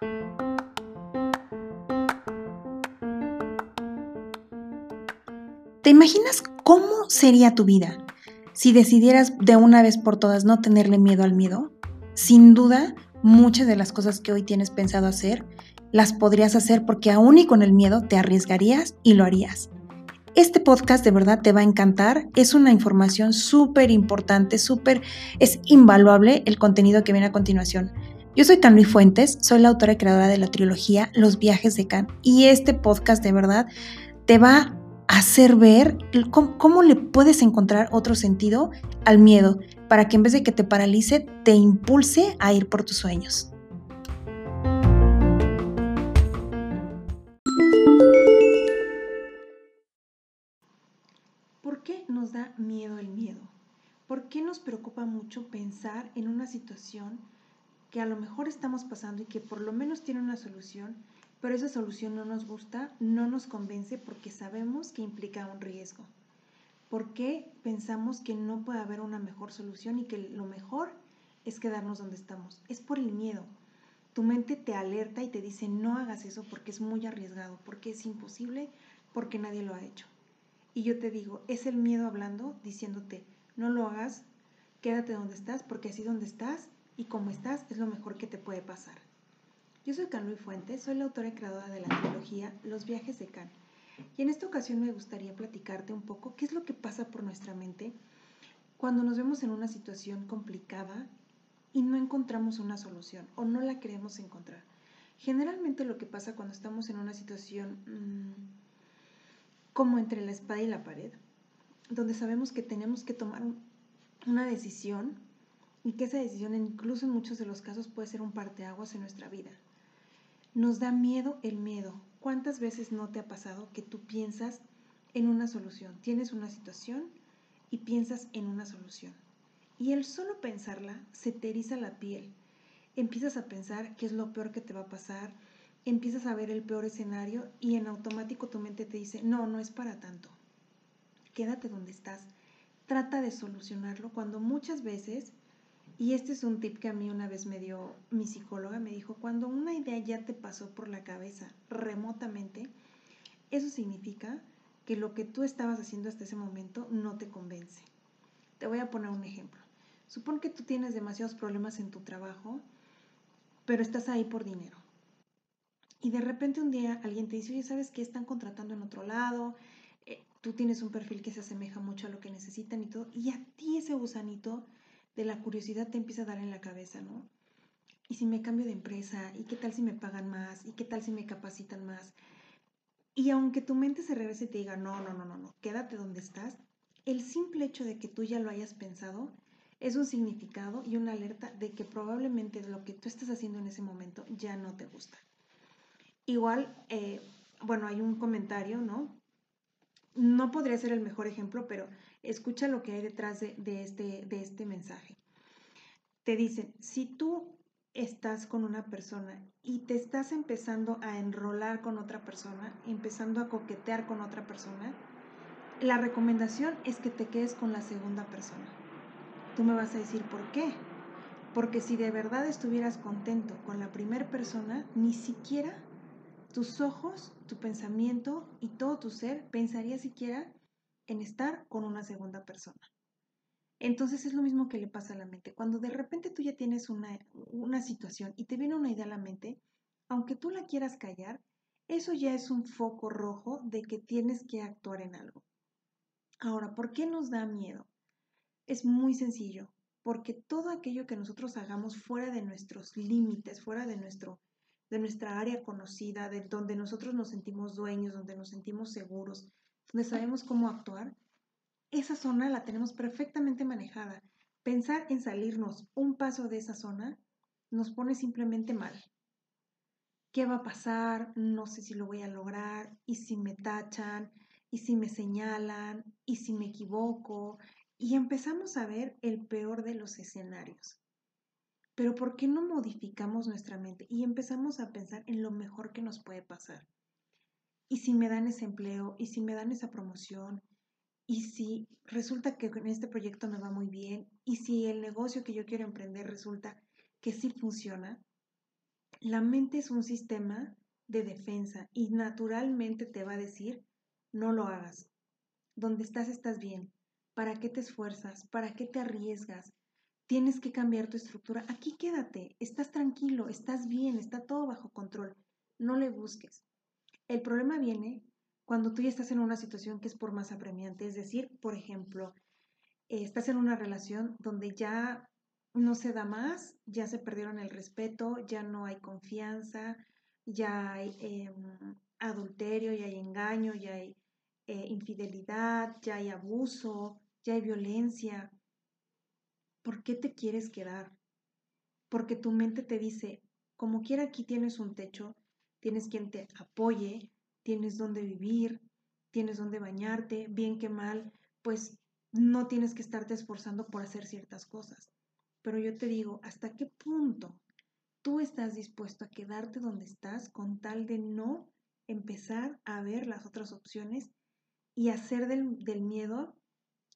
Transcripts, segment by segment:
¿Te imaginas cómo sería tu vida si decidieras de una vez por todas no tenerle miedo al miedo? Sin duda, muchas de las cosas que hoy tienes pensado hacer las podrías hacer porque aún y con el miedo te arriesgarías y lo harías. Este podcast de verdad te va a encantar, es una información súper importante, súper, es invaluable el contenido que viene a continuación. Yo soy Luis Fuentes, soy la autora y creadora de la trilogía Los viajes de Can y este podcast de verdad te va a hacer ver cómo le puedes encontrar otro sentido al miedo para que en vez de que te paralice, te impulse a ir por tus sueños. ¿Por qué nos da miedo el miedo? ¿Por qué nos preocupa mucho pensar en una situación que a lo mejor estamos pasando y que por lo menos tiene una solución, pero esa solución no nos gusta, no nos convence porque sabemos que implica un riesgo? ¿Por qué pensamos que no puede haber una mejor solución y que lo mejor es quedarnos donde estamos? Es por el miedo. Tu mente te alerta y te dice no hagas eso porque es muy arriesgado, porque es imposible, porque nadie lo ha hecho. Y yo te digo, es el miedo hablando, diciéndote, no lo hagas, quédate donde estás, porque así donde estás y como estás es lo mejor que te puede pasar. Yo soy Can Fuentes, soy la autora y creadora de la trilogía Los viajes de Can. Y en esta ocasión me gustaría platicarte un poco qué es lo que pasa por nuestra mente cuando nos vemos en una situación complicada y no encontramos una solución o no la queremos encontrar. Generalmente lo que pasa cuando estamos en una situación mmm, como entre la espada y la pared, donde sabemos que tenemos que tomar una decisión y que esa decisión incluso en muchos de los casos puede ser un parteaguas en nuestra vida. Nos da miedo el miedo. ¿Cuántas veces no te ha pasado que tú piensas en una solución? Tienes una situación y piensas en una solución. Y el solo pensarla se te la piel. Empiezas a pensar qué es lo peor que te va a pasar, empiezas a ver el peor escenario y en automático tu mente te dice, no, no es para tanto. Quédate donde estás. Trata de solucionarlo cuando muchas veces, y este es un tip que a mí una vez me dio mi psicóloga, me dijo, cuando una idea ya te pasó por la cabeza remotamente, eso significa que lo que tú estabas haciendo hasta ese momento no te convence. Te voy a poner un ejemplo. Supón que tú tienes demasiados problemas en tu trabajo, pero estás ahí por dinero y de repente un día alguien te dice, oye, ¿sabes qué? Están contratando en otro lado, eh, tú tienes un perfil que se asemeja mucho a lo que necesitan y todo, y a ti ese gusanito de la curiosidad te empieza a dar en la cabeza, ¿no? ¿Y si me cambio de empresa? ¿Y qué tal si me pagan más? ¿Y qué tal si me capacitan más? Y aunque tu mente se regrese y te diga, no, no, no, no, quédate donde estás, el simple hecho de que tú ya lo hayas pensado es un significado y una alerta de que probablemente lo que tú estás haciendo en ese momento ya no te gusta. Igual, eh, bueno, hay un comentario, ¿no? No podría ser el mejor ejemplo, pero escucha lo que hay detrás de, este, este mensaje. Te dicen, si tú estás con una persona y te estás empezando a enrolar con otra persona, empezando a coquetear con otra persona, la recomendación es que te quedes con la segunda persona. Tú me vas a decir por qué. Porque si de verdad estuvieras contento con la primera persona, ni siquiera tus ojos, tu pensamiento y todo tu ser pensaría siquiera en estar con una segunda persona. Entonces es lo mismo que le pasa a la mente. Cuando de repente tú ya tienes una, una situación y te viene una idea a la mente, aunque tú la quieras callar, eso ya es un foco rojo de que tienes que actuar en algo. Ahora, ¿por qué nos da miedo? Es muy sencillo, porque todo aquello que nosotros hagamos fuera de nuestros límites, fuera de nuestro de nuestra área conocida, de donde nosotros nos sentimos dueños, donde nos sentimos seguros, donde sabemos cómo actuar, esa zona la tenemos perfectamente manejada. Pensar en salirnos un paso de esa zona nos pone simplemente mal. ¿Qué va a pasar? No sé si lo voy a lograr. ¿Y si me tachan? ¿Y si me señalan? ¿Y si me equivoco? Y empezamos a ver el peor de los escenarios. Pero ¿por qué no modificamos nuestra mente y empezamos a pensar en lo mejor que nos puede pasar? ¿Y si me dan ese empleo? ¿Y si me dan esa promoción? ¿Y si resulta que en este proyecto me va muy bien? ¿Y si el negocio que yo quiero emprender resulta que sí funciona? La mente es un sistema de defensa y naturalmente te va a decir, no lo hagas. Donde estás estás bien. ¿Para qué te esfuerzas? ¿Para qué te arriesgas? Tienes que cambiar tu estructura. Aquí quédate, estás tranquilo, estás bien, está todo bajo control. No le busques. El problema viene cuando tú ya estás en una situación que es por más apremiante, es decir, por ejemplo, eh, estás en una relación donde ya no se da más, ya se perdieron el respeto, ya no hay confianza, ya hay em, adulterio, ya hay engaño, ya hay eh, infidelidad, ya hay abuso, ya hay violencia. ¿Por qué te quieres quedar? Porque tu mente te dice, como quiera aquí tienes un techo, tienes quien te apoye, tienes donde vivir, tienes donde bañarte, bien que mal, pues no tienes que estarte esforzando por hacer ciertas cosas. Pero yo te digo, ¿hasta qué punto tú estás dispuesto a quedarte donde estás con tal de no empezar a ver las otras opciones y hacer del, del miedo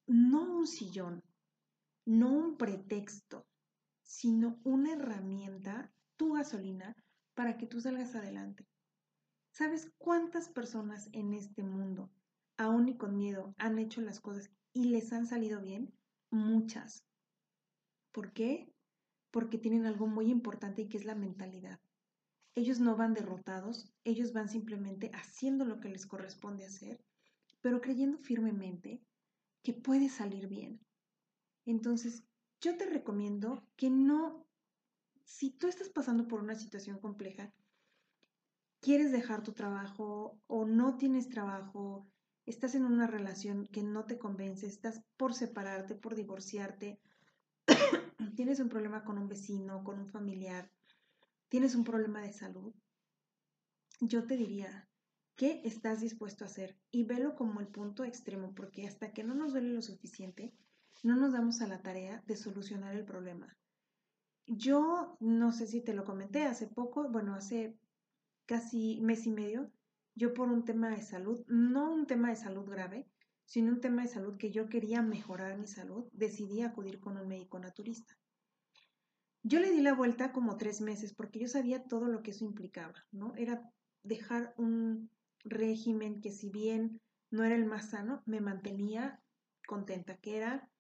no un sillón, no un pretexto, sino una herramienta, tu gasolina, para que tú salgas adelante. ¿Sabes cuántas personas en este mundo, aún y con miedo, han hecho las cosas y les han salido bien? Muchas. ¿Por qué? Porque tienen algo muy importante y que es la mentalidad. Ellos no van derrotados, ellos van simplemente haciendo lo que les corresponde hacer, pero creyendo firmemente que puede salir bien. Entonces, yo te recomiendo que no, si tú estás pasando por una situación compleja, quieres dejar tu trabajo o no tienes trabajo, estás en una relación que no te convence, estás por separarte, por divorciarte, tienes un problema con un vecino, con un familiar, tienes un problema de salud, yo te diría, ¿qué estás dispuesto a hacer? Y velo como el punto extremo, porque hasta que no nos duele lo suficiente, no nos damos a la tarea de solucionar el problema. Yo no sé si te lo comenté hace poco, bueno, hace casi mes y medio, yo por un tema de salud, no un tema de salud grave, sino un tema de salud que yo quería mejorar mi salud, decidí acudir con un médico naturista. Yo le di la vuelta como tres meses porque yo sabía todo lo que eso implicaba, ¿no? Era dejar un régimen que si bien no era el más sano, me mantenía contenta, que era,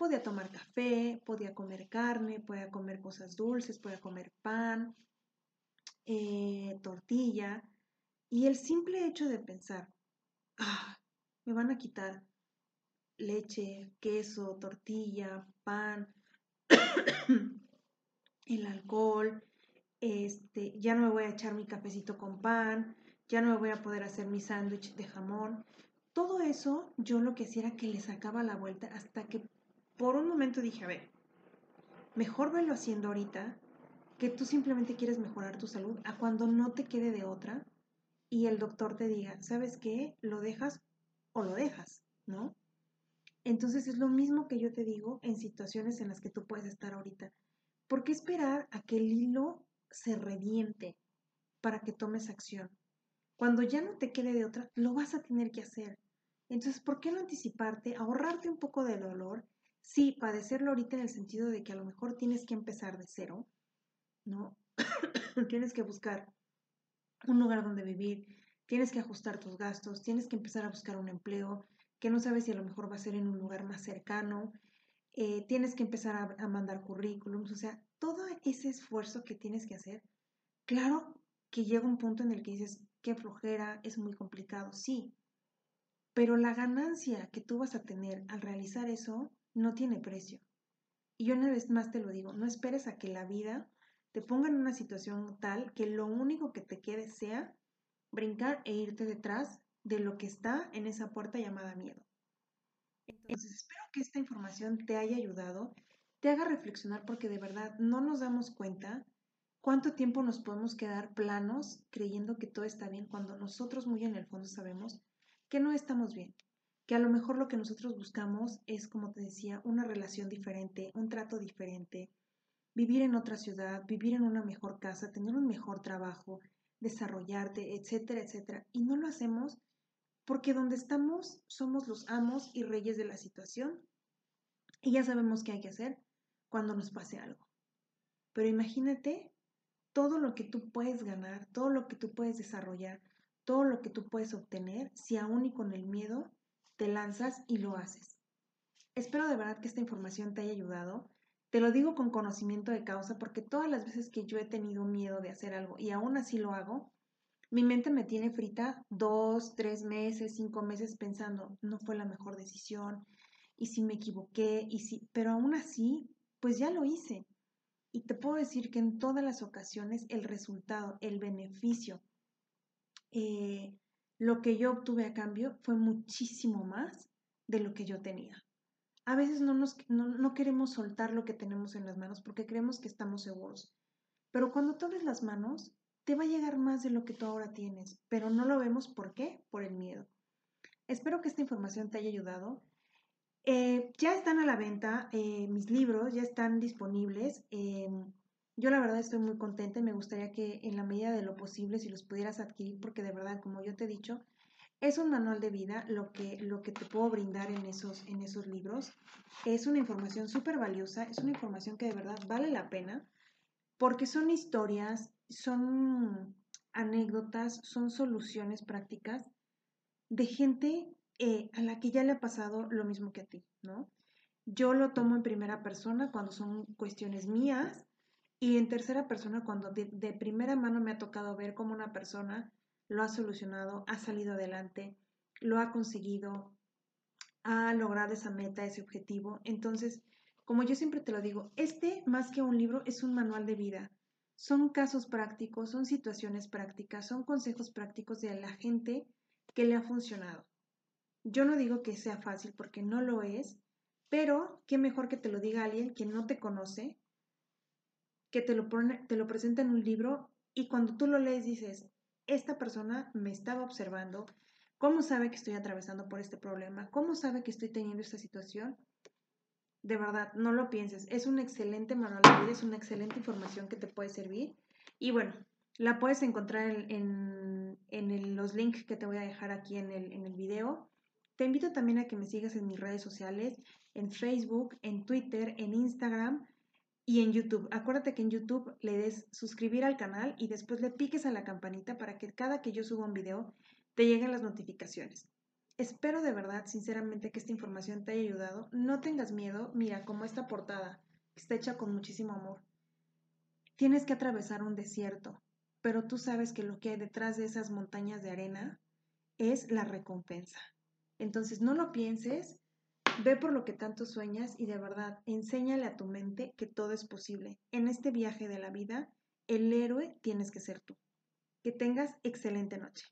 podía tomar café, podía comer carne, podía comer cosas dulces, podía comer pan, eh, tortilla, y el simple hecho de pensar, ah, me van a quitar leche, queso, tortilla, pan, el alcohol, este, ya no me voy a echar mi cafecito con pan, ya no me voy a poder hacer mi sándwich de jamón. Todo eso yo lo que hacía era que le sacaba la vuelta hasta que por un momento dije, a ver, mejor verlo haciendo ahorita que tú simplemente quieres mejorar tu salud a cuando no te quede de otra y el doctor te diga, ¿sabes qué? Lo dejas o lo dejas, ¿no? Entonces es lo mismo que yo te digo en situaciones en las que tú puedes estar ahorita. ¿Por qué esperar a que el hilo se reviente para que tomes acción? Cuando ya no te quede de otra, lo vas a tener que hacer. Entonces, ¿por qué no anticiparte, ahorrarte un poco de dolor? Sí, padecerlo ahorita en el sentido de que a lo mejor tienes que empezar de cero, ¿no? tienes que buscar un lugar donde vivir, tienes que ajustar tus gastos, tienes que empezar a buscar un empleo que no sabes si a lo mejor va a ser en un lugar más cercano, eh, tienes que empezar a, mandar currículums, o sea, todo ese esfuerzo que tienes que hacer, claro que llega un punto en el que dices, qué flojera, es muy complicado, sí, pero la ganancia que tú vas a tener al realizar eso no tiene precio. Y yo una vez más te lo digo, no esperes a que la vida te ponga en una situación tal que lo único que te quede sea brincar e irte detrás de lo que está en esa puerta llamada miedo. Entonces, espero que esta información te haya ayudado, te haga reflexionar porque de verdad no nos damos cuenta cuánto tiempo nos podemos quedar planos creyendo que todo está bien cuando nosotros muy en el fondo sabemos que no estamos bien, que a lo mejor lo que nosotros buscamos es, como te decía, una relación diferente, un trato diferente, vivir en otra ciudad, vivir en una mejor casa, tener un mejor trabajo, desarrollarte, etcétera, etcétera. Y no lo hacemos porque donde estamos somos los amos y reyes de la situación y ya sabemos qué hay que hacer cuando nos pase algo. Pero imagínate todo lo que tú puedes ganar, todo lo que tú puedes desarrollar, todo lo que tú puedes obtener si aún y con el miedo te lanzas y lo haces. Espero de verdad que esta información te haya ayudado. Te lo digo con conocimiento de causa porque todas las veces que yo he tenido miedo de hacer algo y aún así lo hago, mi mente me tiene frita dos, tres meses, cinco meses pensando, no fue la mejor decisión, y si me equivoqué, y si, pero aún así, pues ya lo hice. Y te puedo decir que en todas las ocasiones el resultado, el beneficio, eh, lo que yo obtuve a cambio fue muchísimo más de lo que yo tenía. A veces no, nos, no, queremos soltar lo que tenemos en las manos porque creemos que estamos seguros. Pero cuando tomes las manos, te va a llegar más de lo que tú ahora tienes, pero no lo vemos ¿por qué? Por el miedo. Espero que esta información te haya ayudado. Eh, ya están a la venta eh, mis libros, ya están disponibles. Em, yo la verdad estoy muy contenta y me gustaría que en la medida de lo posible si los pudieras adquirir, porque de verdad, como yo te he dicho, es un manual de vida lo que, lo que te puedo brindar en esos, en esos libros. Es una información súper valiosa, es una información que de verdad vale la pena, porque son historias, son anécdotas, son soluciones prácticas de gente eh, a la que ya le ha pasado lo mismo que a ti, ¿no? Yo lo tomo en primera persona cuando son cuestiones mías y en tercera persona cuando de, primera mano me ha tocado ver cómo una persona lo ha solucionado, ha salido adelante, lo ha conseguido, ha logrado esa meta, ese objetivo. Entonces, como yo siempre te lo digo, este más que un libro es un manual de vida. Son casos prácticos, son situaciones prácticas, son consejos prácticos de la gente que le ha funcionado. Yo no digo que sea fácil porque no lo es, pero qué mejor que te lo diga alguien que no te conoce, que te lo, te lo presenta en un libro y cuando tú lo lees dices, esta persona me estaba observando, ¿cómo sabe que estoy atravesando por este problema? ¿Cómo sabe que estoy teniendo esta situación? De verdad, no lo pienses, es un excelente manual de vida, es una excelente información que te puede servir y bueno, la puedes encontrar en, los links que te voy a dejar aquí en el, en el video. Te invito también a que me sigas en mis redes sociales, en Facebook, en Twitter, en Instagram y en YouTube. Acuérdate que en YouTube le des suscribir al canal y después le piques a la campanita para que cada que yo suba un video te lleguen las notificaciones. Espero de verdad, sinceramente, que esta información te haya ayudado. No tengas miedo, mira, como esta portada, está hecha con muchísimo amor. Tienes que atravesar un desierto, pero tú sabes que lo que hay detrás de esas montañas de arena es la recompensa. Entonces no lo pienses, ve por lo que tanto sueñas y de verdad enséñale a tu mente que todo es posible. En este viaje de la vida, el héroe tienes que ser tú. Que tengas excelente noche.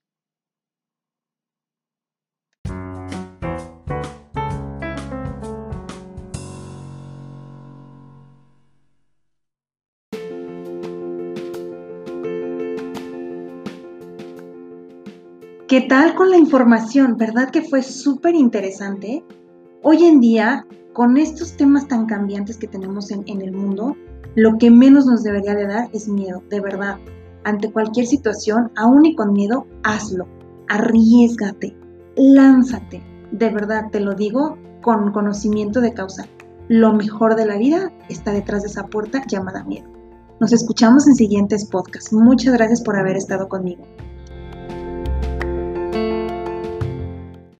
¿Qué tal con la información? ¿Verdad que fue súper interesante? Hoy en día, con estos temas tan cambiantes que tenemos en, el mundo, lo que menos nos debería de dar es miedo, de verdad. Ante cualquier situación, aún y con miedo, hazlo. Arriesgate, lánzate. De verdad, te lo digo con conocimiento de causa. Lo mejor de la vida está detrás de esa puerta llamada miedo. Nos escuchamos en siguientes podcasts. Muchas gracias por haber estado conmigo.